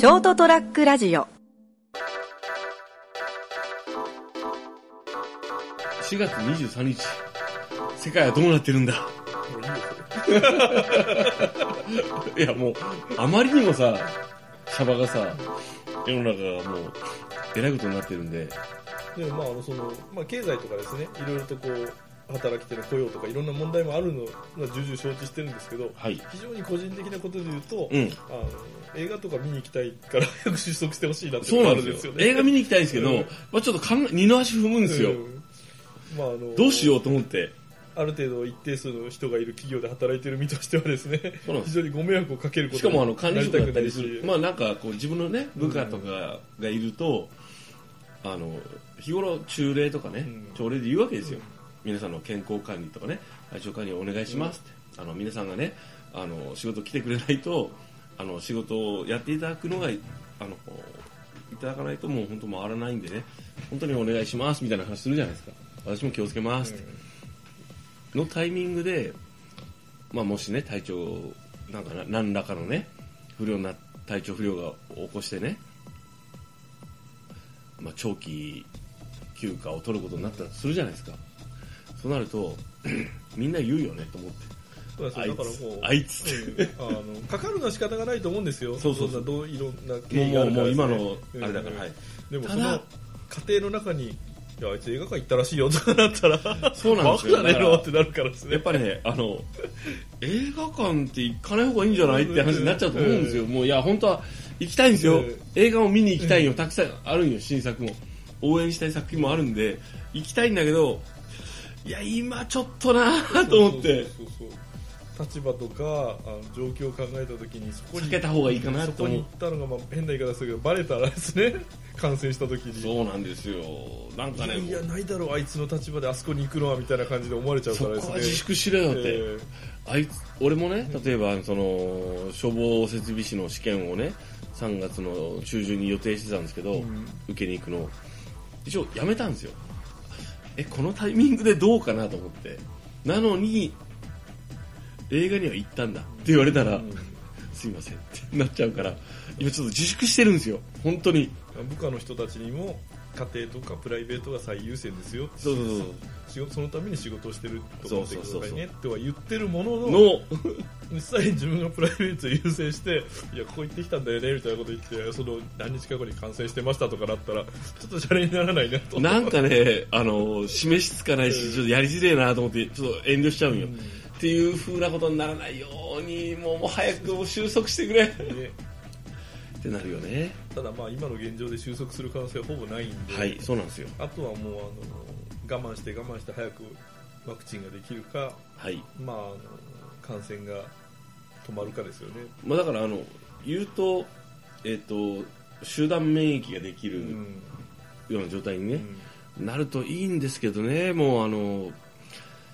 ショートトラックラジオ。4月23日、世界はどうなってるんだ？いやもう、あまりにもさ、シャバがさ、世の中がもう、えらいことになってるんで、でもまああのその、まあ、経済とかですね。いろいろとこう働き手の雇用とかいろんな問題もあるのは重々承知してるんですけどはい。非常に個人的なことで言うと、うん。あの映画とか見に行きたいから早く収束してほしいなってそうのがなんですよ。ね映画見に行きたいんですけど、うんまあちょっと二の足踏むんですよ。うんまああのどうしようと思って。ある程度一定数の人がいる企業で働いてる身としてはですね非常にご迷惑をかけることしかもあの管理職だったりす。るまあなんかこう自分のね、部下とかがいると、あの、日頃中例とかね、うん朝礼で言うわけですよ。皆さんの健康管理とかね、体調管理をお願いしますって。あの、皆さんがね、あの、仕事来てくれないと、あの、仕事をやっていただくのが、あの、いただかないともう本当回らないんでね、本当にお願いしますみたいな話するじゃないですか。私も気をつけますって。のタイミングで、まあ、もしね体調なんか何らかのね不良な体調不良が起こしてね、まあ、長期休暇を取ることになったとするじゃないですかそうなると みんな言うよねと思って。そうなんですよだからもうあいつ。うんあのかかるのは仕方がないと思うんですよ。そうそうそう。そんなどういろんな経緯があもうるからもうですね今のあれだから、うい。でもただその家庭の中にいやあいつ映画館行ったらしいよとかなったらそうなんですよ。ねってなるからですね。やっぱりね、あの、映画館って行かない方がいいんじゃないって話になっちゃうと思うんですよ。もういや、本当は行きたいんですよ。え。映画を見に行きたいよ。たくさんあるんよ、新作も。応援したい作品もあるんで、行きたいんだけど、いや、今ちょっとなぁと思って、立場とかあの状況を考えた時にそこに避けた方がいいかなそと思う。こに行ったのが、まあ、変な言い方ですけどバレたらですね。感染した時に。そうなんですよ。なんかね、いやないだろうあいつの立場であそこに行くのはみたいな感じで思われちゃうそからですね。こは自粛しろよって。えーあいつ俺もね例えばその消防設備士の試験をね3月の中旬に予定してたんですけど、うん。受けに行くの。を一応やめたんですよえこのタイミングでどうかなと思って。なのに映画には行ったんだって言われたら、うん。すいませんってなっちゃうから今ちょっと自粛してるんですよ。本当に。部下の人たちにも家庭とかプライベートが最優先ですよそうそうそう仕事そのために仕事をしてると思ってくだそうそうそうそう。さいねっては言ってるもののの。実際に自分がプライベートを優先していやここ行ってきたんだよねみたいなこと言ってその何日か後に感染してましたとかなったらちょっとシャレにならないなと。なんかね、あの、示しつかないし、ちょっとやりづれえなと思って、ちょっと遠慮しちゃうんよ。っていう風なことにならないように、もうもう早くもう収束してくれっねてなるよね。ただまあ今の現状で収束する可能性はほぼないんで、はい、そうなんですよ。あとはもうあの我慢して我慢して早くワクチンができるか、はい。まあ、あの感染が止まるかですよね。まあだから、あの、言うと、えっ、と、集団免疫ができるうんような状態にね、うんなるといいんですけどね、もうあの、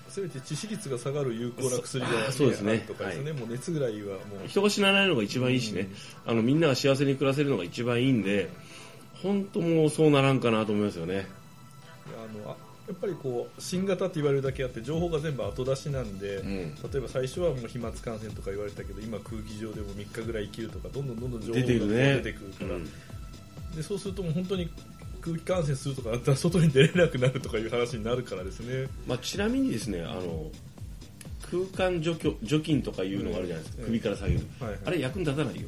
せめて致死率が下がる有効な薬が、そそうですね。とかですね、もう熱ぐらいはもう。人が死なないのが一番いいしね、あの、みんなが幸せに暮らせるのが一番いいんで、本当もうそうならんかなと思いますよね。あのあやっぱりこう新型って言われるだけあって情報が全部後出しなんで、うん。例えば最初はもう飛沫感染とか言われたけど今空気上でも3日ぐらい生きるとかどんどんどんどん情報が出てくるから、うん。でそうするともう本当に空気感染するとかだったら外に出れなくなるとかいう話になるからですね。まあ、ちなみにですねあの空間除去除菌とかいうのがあるじゃないですか、うん。首から下げる、はいはい。あれ役に立たないよ、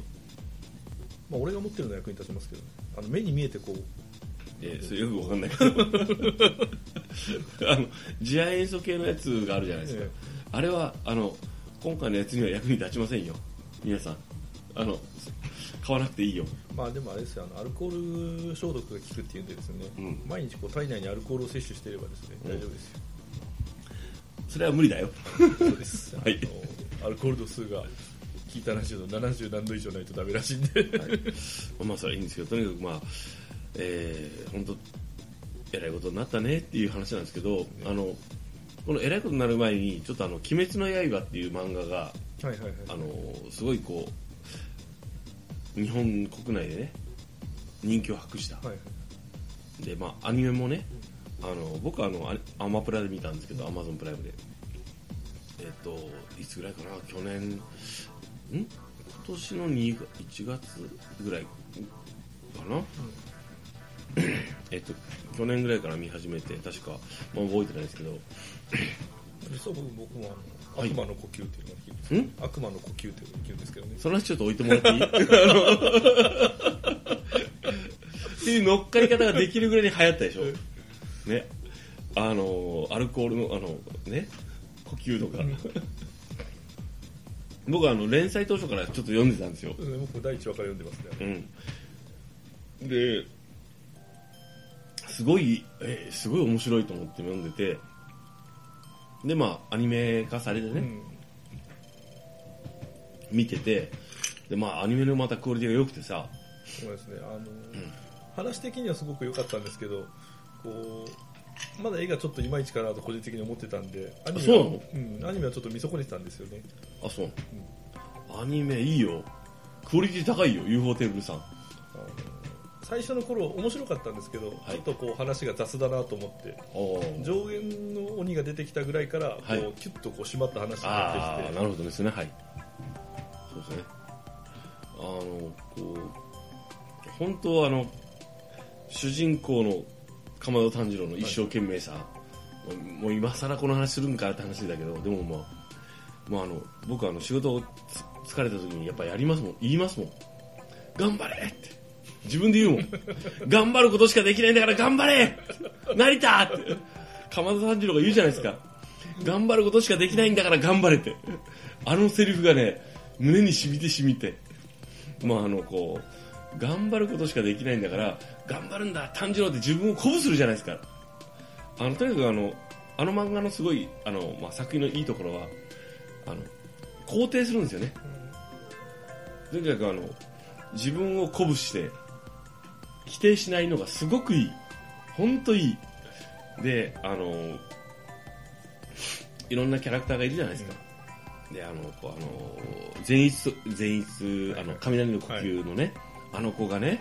まあ、俺が持ってるのは役に立ちますけどあの目に見えてこう。えーそれよくわかんないけど。あの次亜塩素系のやつがあるじゃないですか、え。あれはあの今回のやつには役に立ちませんよ。皆さん。あの買わなくていいよ。まあでもあれですよあのアルコール消毒が効くっていうんでですね、うん。毎日こう体内にアルコールを摂取していればですねうん。大丈夫ですよ、それは無理だよ。そうです、はい。アルコール度数が聞いた話だと70何度以上ないとダメらしいんで、まあそれはいいんですけどとにかくまあえー、本当えらいことになったねっていう話なんですけど、あのこのえらいことになる前にちょっとあの「鬼滅の刃」っていう漫画がはいはいはい。あのすごいこう日本国内でね人気を博した、はいはい。でまあアニメもねあの僕はあのアアマプラで見たんですけどアマゾンプライムで。えっといつぐらいかな去年ん？今年の2が1月ぐらいかな、えっと去年ぐらいから見始めて確か、まあ、覚えてないですけど実は僕僕もあのはい。悪魔の呼吸っていうのが聞いんて悪魔の呼吸っていうのが聞くんですけどね。その話ちょっと置いてもらっていい？あのっていう乗っかり方ができるぐらいに流行ったでしょ。ね。あのアルコールのあのね？呼吸とか。僕はあの連載当初からちょっと読んでたんですよ。僕も第一話から読んでますね。うん。ですごい、えーすごい面白いと思って読んでてでまあアニメ化されてね、うん。見ててでまあアニメのまたクオリティが良くてさ。そうですね。あの、話的にはすごく良かったんですけどこうまだ絵がちょっといまいちかなと個人的に思ってたんでアニメはそうなの？うん、アニメはちょっと見損ねてたんですよね。あそう、アニメいいよ。クオリティ高いよ UFO テーブルさん。最初の頃面白かったんですけど、はい。ちょっとこう話が雑だなと思って。上限の鬼が出てきたぐらいからこう、はいキュッとこう締まった話になってきて。なるほどですね。はい。そうですね。あのこう本当はあの主人公の鎌田炭治郎の一生懸命さ、もうもう今更この話するんかって話だけどでもまあ、まあ、あの僕はあの仕事をつ疲れた時にやっぱやりますもん。言いますもん。頑張れって。自分で言うもん。頑張ることしかできないんだから頑張れ成田って鎌田炭治郎が言うじゃないですか。頑張ることしかできないんだから頑張れて。あのセリフがね胸に染みて染みて。まああのこう頑張ることしかできないんだから頑張るんだ炭治郎って自分を鼓舞するじゃないですか。あのとにかくあのあの漫画のすごいあの、まあ、作品のいいところはあの肯定するんですよね。とにかくあの自分を鼓舞して否定しないのがすごくいい。本当いい。であのいろんなキャラクターがいるじゃないですか、であのこうあの善逸善逸あの雷の呼吸のね、あの子がね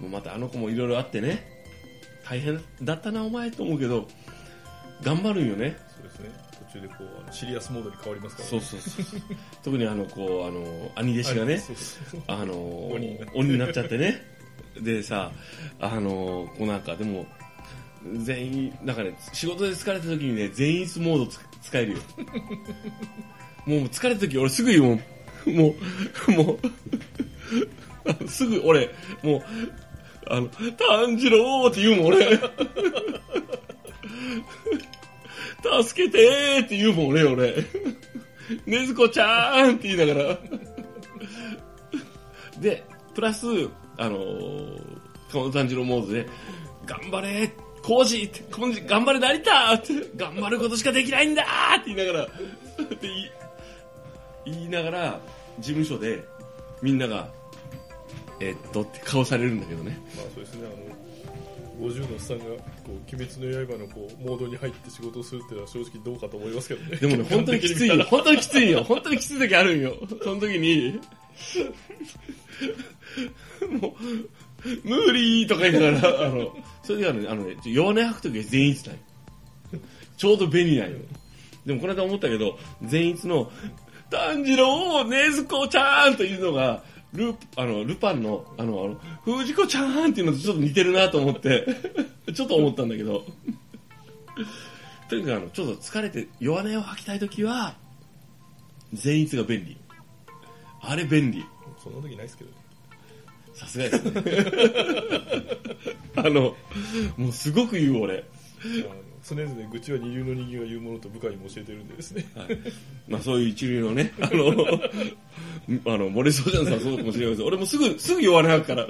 もうまたあの子もいろいろあってね大変だったなお前と思うけど頑張るんよね。そうですね。途中でこうあのシリアスモードに変わりますから、ね、そうそうそう特にあのこうあの兄弟子がねあの鬼になっちゃって。鬼になっちゃってね。でさあのこうなんかでも全員なんかね仕事で疲れた時にね全員モードつ使えるよ。もう疲れた時俺すぐ言うもん。もうもう すぐ俺もうあの炭治郎って言うもん俺助けてーって言うもん俺俺ねずこちゃーんって言いながら。で、プラス、あのー、鎌田炭治郎モードで、頑張れコージーって、コージ頑張れ成田って、頑張ることしかできないんだーって言いながら、って言い言いながら、事務所で、みんなが、えっとって顔されるんだけどね。まあそうですねあの50のおっさんがこう鬼滅の刃のこうモードに入って仕事をするっていうのは正直どうかと思いますけどねでもね、本当にきついよ。本当にきついよ。本当にきつい時あるんよ。その時に、もう、無理とか言いながら、あの、それではね、あのね、弱音吐く時は全員ない。ちょうど紅なんよ。でもこの間思ったけど、全員の、炭治郎、ねずこちゃんというのが、ルあのルパンの、あの、あの、藤子ちゃんっていうのとちょっと似てるなと思って、ちょっと思ったんだけど、とにかくあの、ちょっと疲れて弱音を吐きたいときは、善逸が便利。あれ便利。そんな時ないですけどねさすがですね。あの、もうすごく言う俺。常々愚痴は二流の人間が言うものと部下にも教えてるんでですねはい、まあそういう一流のね、あの、あの、森総ちゃんさんそうかもしれないです俺もすぐ、すぐ弱音吐くから。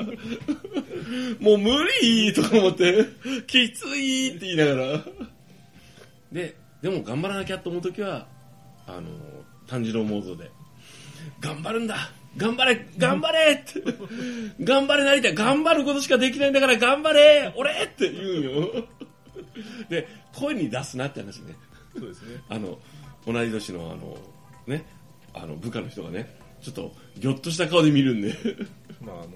もう無理とか思って、きついって言いながら。で、でも頑張らなきゃと思うときは、あの、炭治郎モードで、頑張るんだ頑張れ頑張れって。頑張れ成田頑張ることしかできないんだから頑張れ俺って言うんよ。で、声に出すなって話ね。そうですね。あの、同じ年のあの、ね、あの部下の人がね、ちょっとぎょっとした顔で見るんで、まああの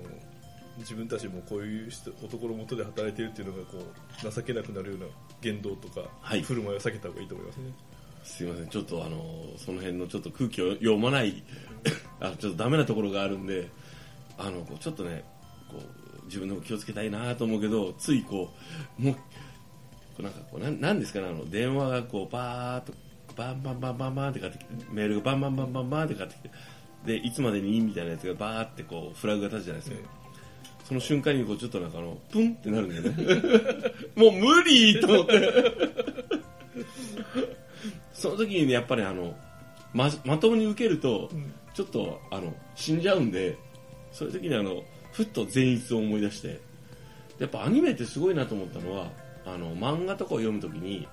自分たちもこういう人男のもとで働いているっていうのがこう情けなくなるような言動とか、はい。振る舞いを避けた方がいいと思いますねすいません、ちょっとあの、その辺のちょっと空気を読まない あちょっとダメなところがあるんであのこうちょっとねこう自分でも気をつけたいなと思うけどついこうもうこうなんかこうなんなんですかねあの電話がこうバーっとバンバンバンバンバンってかってきてメールがバンバンバンバンバンってかってきてでいつまでにいいみたいなやつがバーってこうフラグが立つじゃないですか、その瞬間にこうちょっとなんかあのプンってなるんだよね。もう無理と思って。その時にねやっぱりあのままともに受けるとうんちょっとあの死んじゃうんでそういう時にあのふっと善逸を思い出してやっぱアニメってすごいなと思ったのはあの漫画とかを読む時に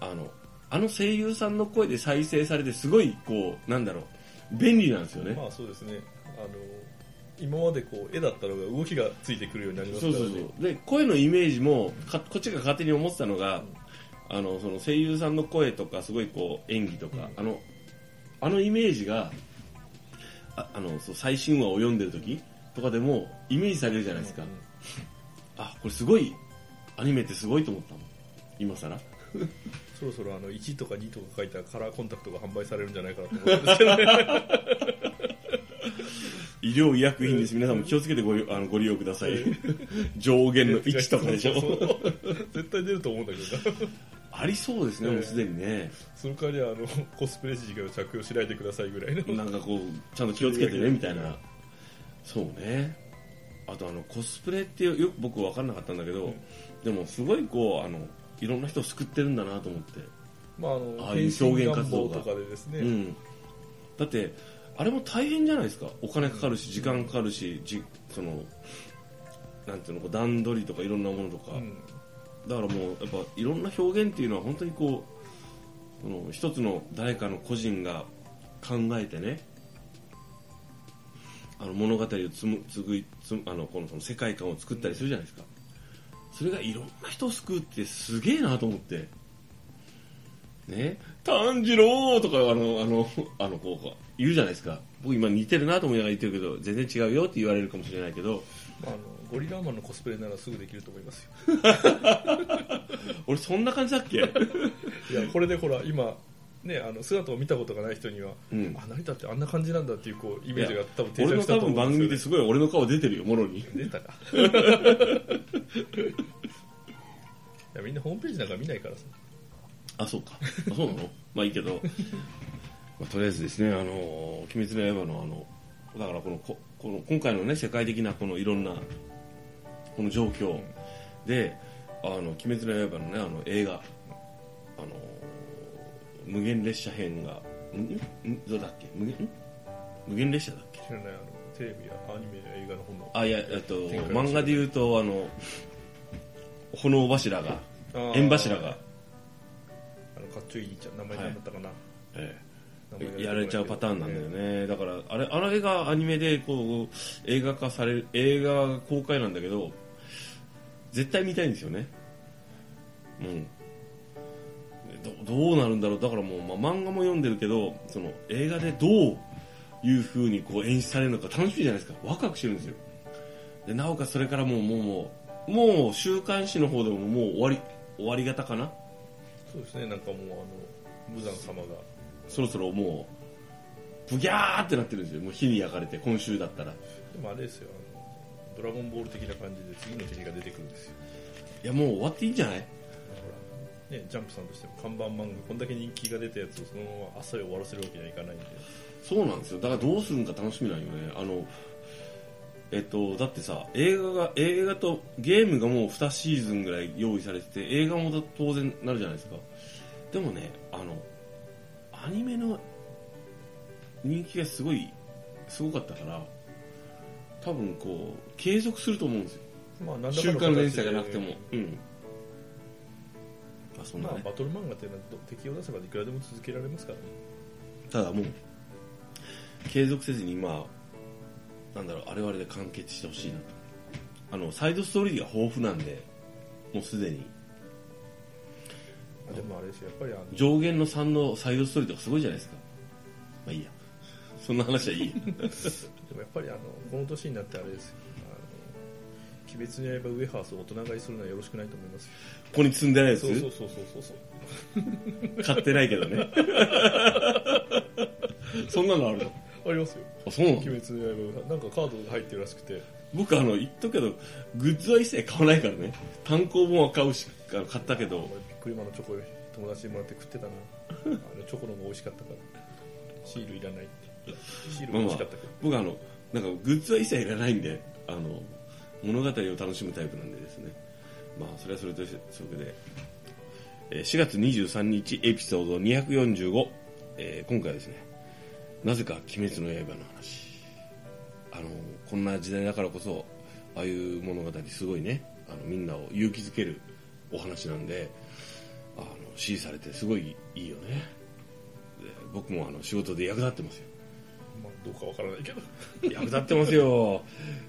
あのあの声優さんの声で再生されてすごいこうなんだろう便利なんですよね、まあそうですね。あの今までこう絵だったのが動きがついてくるようになりますからね。そうそうそう。で声のイメージもかこっちが勝手に思ってたのが、あのその声優さんの声とかすごいこう演技とか、うん。あのあのイメージがああのそう最新話を読んでる時とかでもイメージされるじゃないですか、うんあこれすごいアニメってすごいと思ったもん。今更。そろそろあの1とか2とか書いたカラーコンタクトが販売されるんじゃないかなと思うんですけどね医療医薬品です。皆さんも気をつけてご利あのご利用ください。上限の1とかでしょ。絶対出ると思うんだけどなありそうですねもうすでにね。その代わりはあの コスプレ時を着用しないでくださいぐらいの。なんかこうちゃんと気をつけてねみたいな。そうね。あとあのコスプレってよく僕分かんなかったんだけど、うん。でもすごいこうあのいろんな人を救ってるんだなと思って、まああのああいう表現活動とかでですね、うん、だってあれも大変じゃないですか。お金かかるし時間かかるしじそのなんていうの段取りとかいろんなものとか、うんだからもうやっぱいろんな表現っていうのは本当にこうその一つの誰かの個人が考えてねあの物語をつむつぐつあのこのその世界観を作ったりするじゃないですか。それがいろんな人を救うってすげえなと思って。ね？炭治郎とかあのあのあのこう言うじゃないですか。僕今似てるなと思いながら言ってるけど全然違うよって言われるかもしれないけど、あのゴリラーマンのコスプレならすぐできると思いますよ。俺そんな感じだっけ？いやこれでほら今ねあの姿を見たことがない人には、うん。あ成田ってあんな感じなんだっていうこうイメージが多分定俺の着したと多分番組思うんでよ、ですすごい俺の顔出てるよもろに。出たかいやみんなホームページなんか見ないからさ。あそうか。あそうなの？まあいいけど、まあ、とりあえずですね「あの鬼滅の刃の」あのだからこのここの今回のね世界的なこのいろんなこの状況。で「あの鬼滅の刃」のねあの映画。あの無限列車編がんんどうだっけ？無限？ん？無限列車だっけ？知らないあのテレビやアニメや映画の本の。あいやえっと漫画で言うとあの炎柱が縁柱が、あのかっちょいいちゃん名前何だったかな、ええやられちゃうパターンなんだよね、だからあれあれがアニメでこう映画化される映画が公開なんだけど絶対見たいんですよね。う。んどどうなるんだろう。だからもう、まあ、漫画も読んでるけどその映画でどういう風にこう演出されるのか楽しみじゃないですか。ワクワクしてるんですよ。でなおかつそれからもうもうもうもう週刊誌の方でももう終わり終わり方かな。そうですね。なんかもうあの無惨様が。そろそろもうブギャーってなってるんですよ。もう火に焼かれて今週だったら。いでもあれですよ。あのドラゴンボール的な感じで次の敵が出てくるんですよ。やもう終わっていいんじゃない？だから、ね、ジャンプさんとしても看板漫画こんだけ人気が出たやつをそのままあっさり終わらせるわけにはいかないんで。そうなんですよ。だからどうするんか楽しみなんよね。あのえっとだってさ映画が映画とゲームがもう2シーズンぐらい用意されてて映画も当然なるじゃないですか。でもねあのアニメの人気がすごいすごかったから多分こう継続すると思うんですよ。まあ何週の刊連載がなくても。うん。あそんなまあねバトル漫画っていうのはど敵を出せばいくらでも続けられますからね。ただもう継続せずにまあなんだろうあれはあれで完結してほしいなと。あのサイドストーリーが豊富なんでもうすでに。あでもあれですよやっぱりあの上限の3のサイドストーリーとかすごいじゃないですか。まあいいやそんな話はいいでもやっぱりあのこの年になってあれですよ。あの鬼滅の刃ウエハースを大人買いするのはよろしくないと思いますよ。ここに積んでないやつ？そうそうそうそうそう。買ってないけどね。そんなのあるの？ありますよ。あそうなの？鬼滅の刃がなんかカードが入ってるらしくて。僕あの言っとくけどグッズは一切買わないからね。単行本は買うし買ったけど。俺ビックリマンのチョコ友達にもらって食ってたな。あれチョコの方が美味しかったから。シールいらないってシールが美味しかったけど、僕あのなんかグッズは一切いらないんであの物語を楽しむタイプなんでですね。まあそれはそれとしてそれで、4月23日エピソード245、えー今回はですねなぜか「鬼滅の刃」の話。あのこんな時代だからこそああいう物語すごいねあのみんなを勇気づけるお話なんであの支持されてすごいいいよね。で僕もあの仕事で役立ってますよ、どうかわからないけど。役立ってますよ。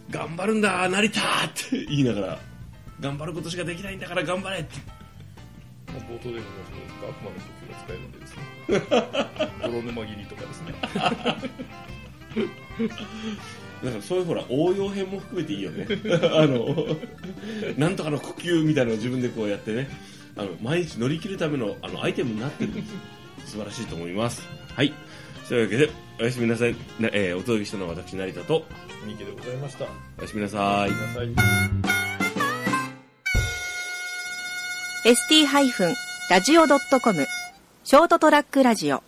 頑張るんだ成田って。言いながら。頑張ることしかできないんだから頑張れって。まあ冒頭でもその悪魔の呼吸が使えるんでですね。泥沼切りとかですね。だからそういうほら応用編も含めていいよね。あのなんとかの呼吸みたいなのを自分でこうやってね。あの毎日乗り切るためのあのアイテムになってる。んです素晴らしいと思います。はいというわけでおやすみなさい、なえーお届けしたのは私成田と。三池でございました。おやすみなさい。なさい。ST-radio.com ショートトラックラジオ